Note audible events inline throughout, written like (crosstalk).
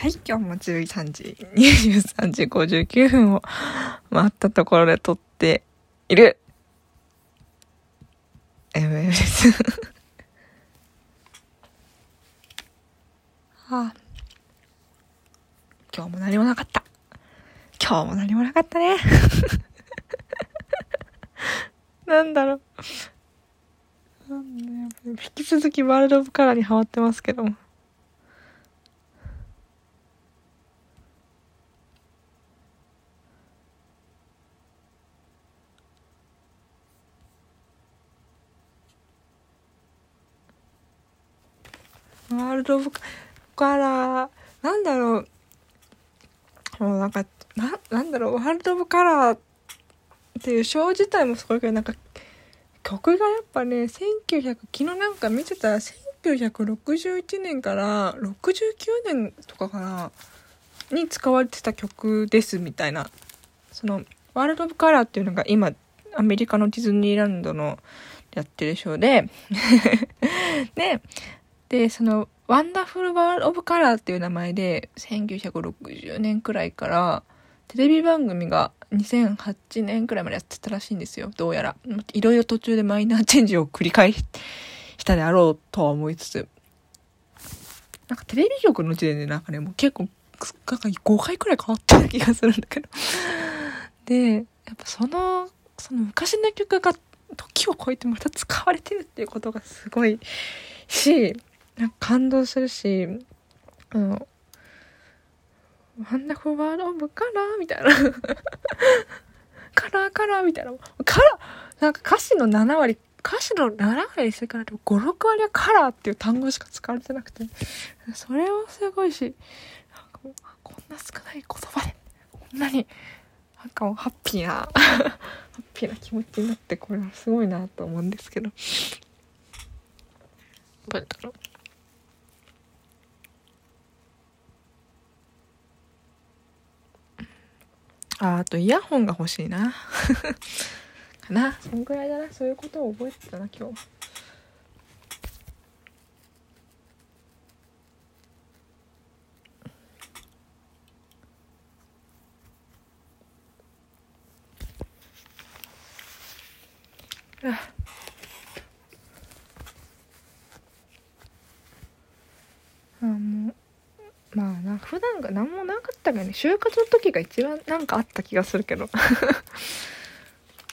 はい、今日も13時、23時59分を待ったところで撮っている。ML です。ああ。今日も何もなかった。今日も何もなかったね。(laughs) なんだろう。引き続きワールド・オブ・カラーにハマってますけども。ワールド・オブ・カラー、なんだろう。もうなんか、な、なんだろう、ワールド・オブ・カラーっていうショー自体もすごいけど、なんか、曲がやっぱね、1900、昨日なんか見てたら、1961年から69年とかかな、に使われてた曲ですみたいな。その、ワールド・オブ・カラーっていうのが今、アメリカのディズニーランドのやってるショーで (laughs) で、で、その、ワンダフルワールド・オブ・カラーっていう名前で、1960年くらいから、テレビ番組が2008年くらいまでやってたらしいんですよ、どうやら。いろいろ途中でマイナーチェンジを繰り返したであろうとは思いつつ、なんかテレビ局の時点でなんかね、もう結構、なんか5回くらい変わってた気がするんだけど。で、やっぱその、その昔の曲が時を超えてまた使われてるっていうことがすごいし、なんか感動するし、あの、 Wonderful World of Color みたいな。 color color みたいな。カラーなんか歌詞の7割、歌詞の7割してから5、6割はカラーっていう単語しか使われてなくて、それはすごいし、なんかこんな少ない言葉で、こんなに、なんかもうハッピーな、(laughs) ハッピーな気持ちになって、これはすごいなと思うんですけど。どうだろう。ああとイヤホンが欲しいな。(laughs) かな。そんぐらいだな。そういうことを覚えてたな今日。あもうまあな普段が何もなかったからね就活の時が一番なんかあった気がするけど。(laughs)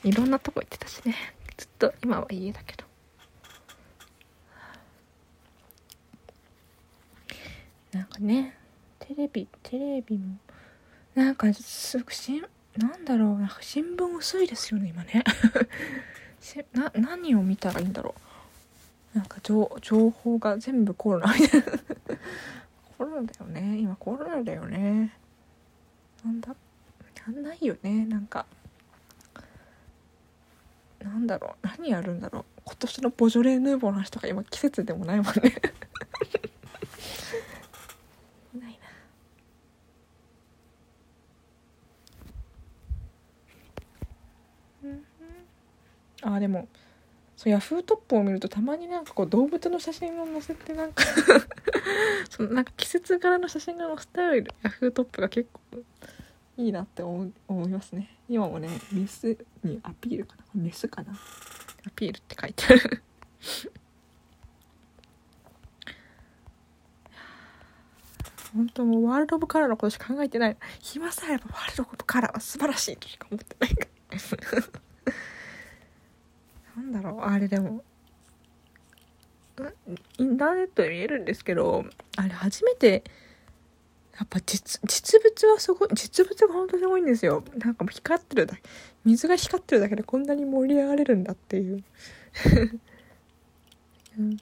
いろんなとこ行ってたしね。ずっと今は家だけど。なんかねテレビテレビもなんかすぐしんなんだろうなんか新聞薄いですよね今ね。(laughs) な何を見たらいいんだろう。なんか情情報が全部コロナみたいな。コロナだよね。今コロナだよね。なんだやんないよね。なんかなんだろう。何やるんだろう。今年のボジョレ・ヌーボーの話とか今季節でもないもんね。(laughs) ないな。あでもそうヤフートップを見るとたまになんかこう動物の写真を載せてなんか (laughs) そのなんか季節柄の写真が載せてあるヤフートップが結構いいなって思思いますね。今もねメスにアピールかな。メスかな。アピールって書いてある。本当もうワールド・オブ・カラーのことしか考えてない。暇さえあればワールド・オブ・カラーは素晴らしいとしか思ってないからだろうあれでも。インターネットで見えるんですけどあれ初めてやっぱ実実物はすごい実物が本当にすごいんですよ。なんかもう光ってるだけ。水が光ってるだけでこんなに盛り上がれるんだっていう、(laughs) うん、い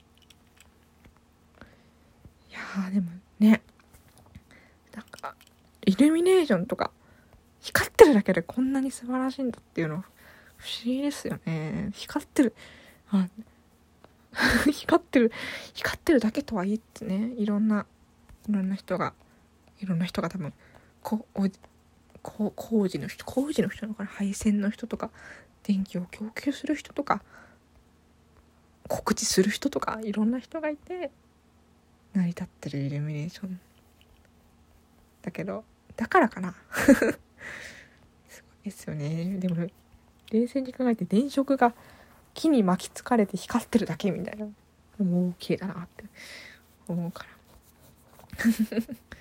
やでもね。なんかイルミネーションとか光ってるだけでこんなに素晴らしいんだっていうの不思議ですよね。光ってる。あ (laughs) 光ってる、光ってるだけとは言ってね、いろんな、いろんな人が、いろんな人が多分、こおこ工事の人、工事の人のから配線の人とか、電気を供給する人とか、告知する人とか、いろんな人がいて、成り立ってるイルミネーション。だけどだからかな。(laughs) すごいですよね。でも冷静に考えて電飾が木に巻きつかれて光ってるだけみたいなもう綺麗だなって思うから (laughs)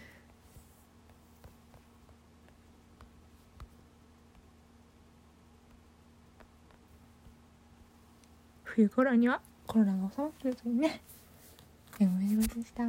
冬頃にはコロナが収まってるといいね。でも、でした。